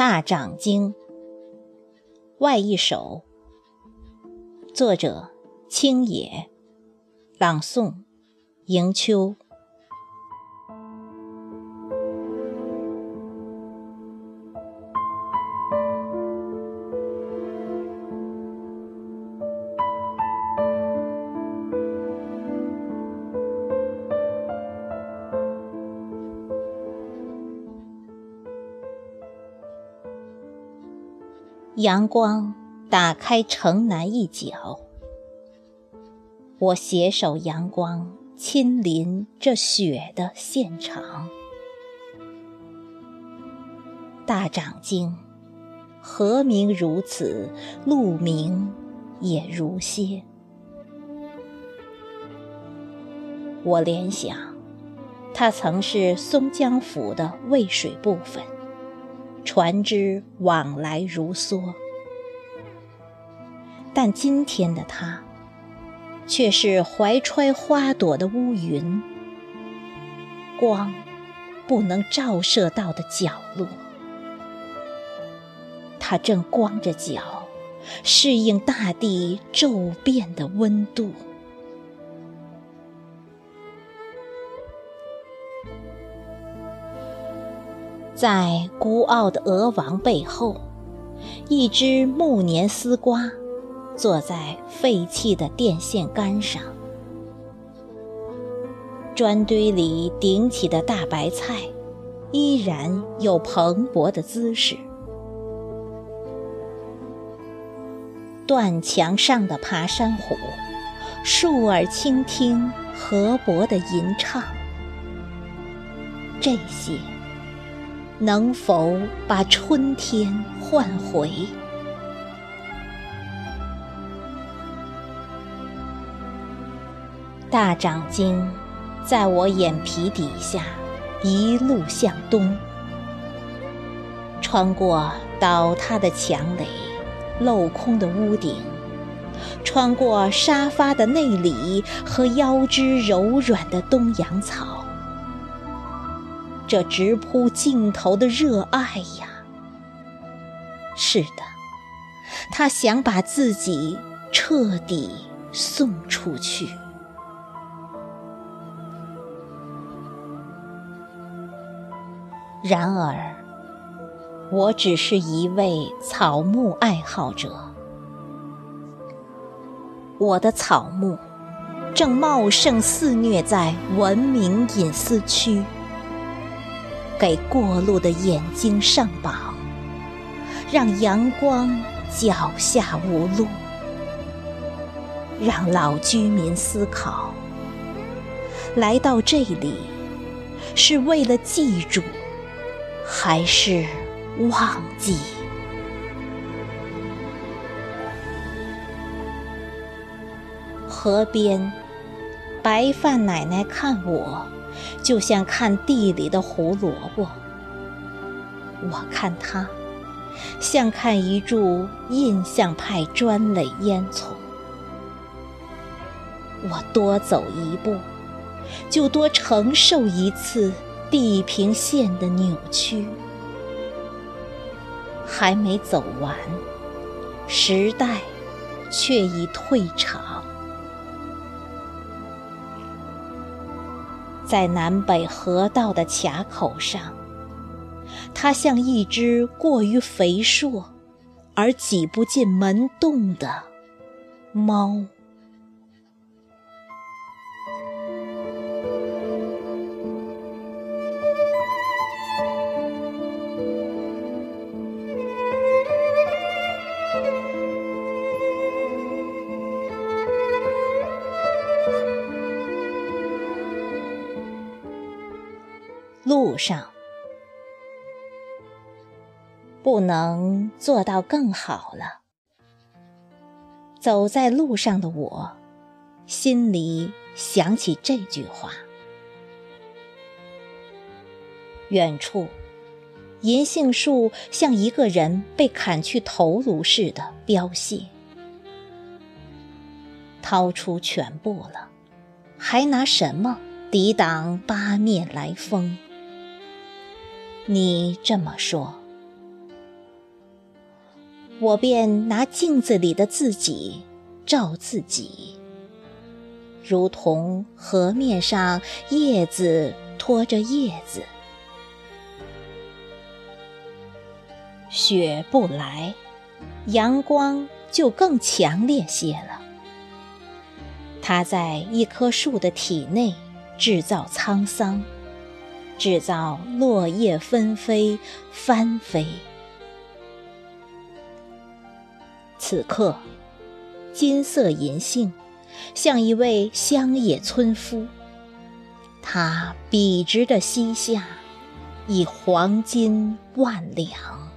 大长经，外一首。作者：青野，朗诵：迎秋。阳光打开城南一角，我携手阳光亲临这雪的现场。大长今，河明如此，路明也如歇。我联想，它曾是松江府的渭水部分。船只往来如梭，但今天的他，却是怀揣花朵的乌云，光不能照射到的角落。他正光着脚，适应大地骤变的温度。在孤傲的鹅王背后，一只暮年丝瓜坐在废弃的电线杆上。砖堆里顶起的大白菜，依然有蓬勃的姿势。断墙上的爬山虎，竖耳倾听河伯的吟唱。这些。能否把春天唤回？大长今在我眼皮底下一路向东，穿过倒塌的墙垒、镂空的屋顶，穿过沙发的内里和腰肢柔软的东洋草。这直扑尽头的热爱呀！是的，他想把自己彻底送出去。然而，我只是一位草木爱好者，我的草木正茂盛肆虐在文明隐私区。给过路的眼睛上绑，让阳光脚下无路，让老居民思考：来到这里是为了记住，还是忘记？河边，白饭奶奶看我。就像看地里的胡萝卜，我看它，像看一株印象派砖垒烟囱。我多走一步，就多承受一次地平线的扭曲。还没走完，时代却已退场。在南北河道的卡口上，它像一只过于肥硕而挤不进门洞的猫。上不能做到更好了。走在路上的我，心里想起这句话。远处，银杏树像一个人被砍去头颅似的凋谢。掏出全部了，还拿什么抵挡八面来风？你这么说，我便拿镜子里的自己照自己，如同河面上叶子拖着叶子。雪不来，阳光就更强烈些了。它在一棵树的体内制造沧桑，制造落叶纷飞、翻飞。此刻，金色银杏像一位乡野村夫，他笔直的膝下，已黄金万两。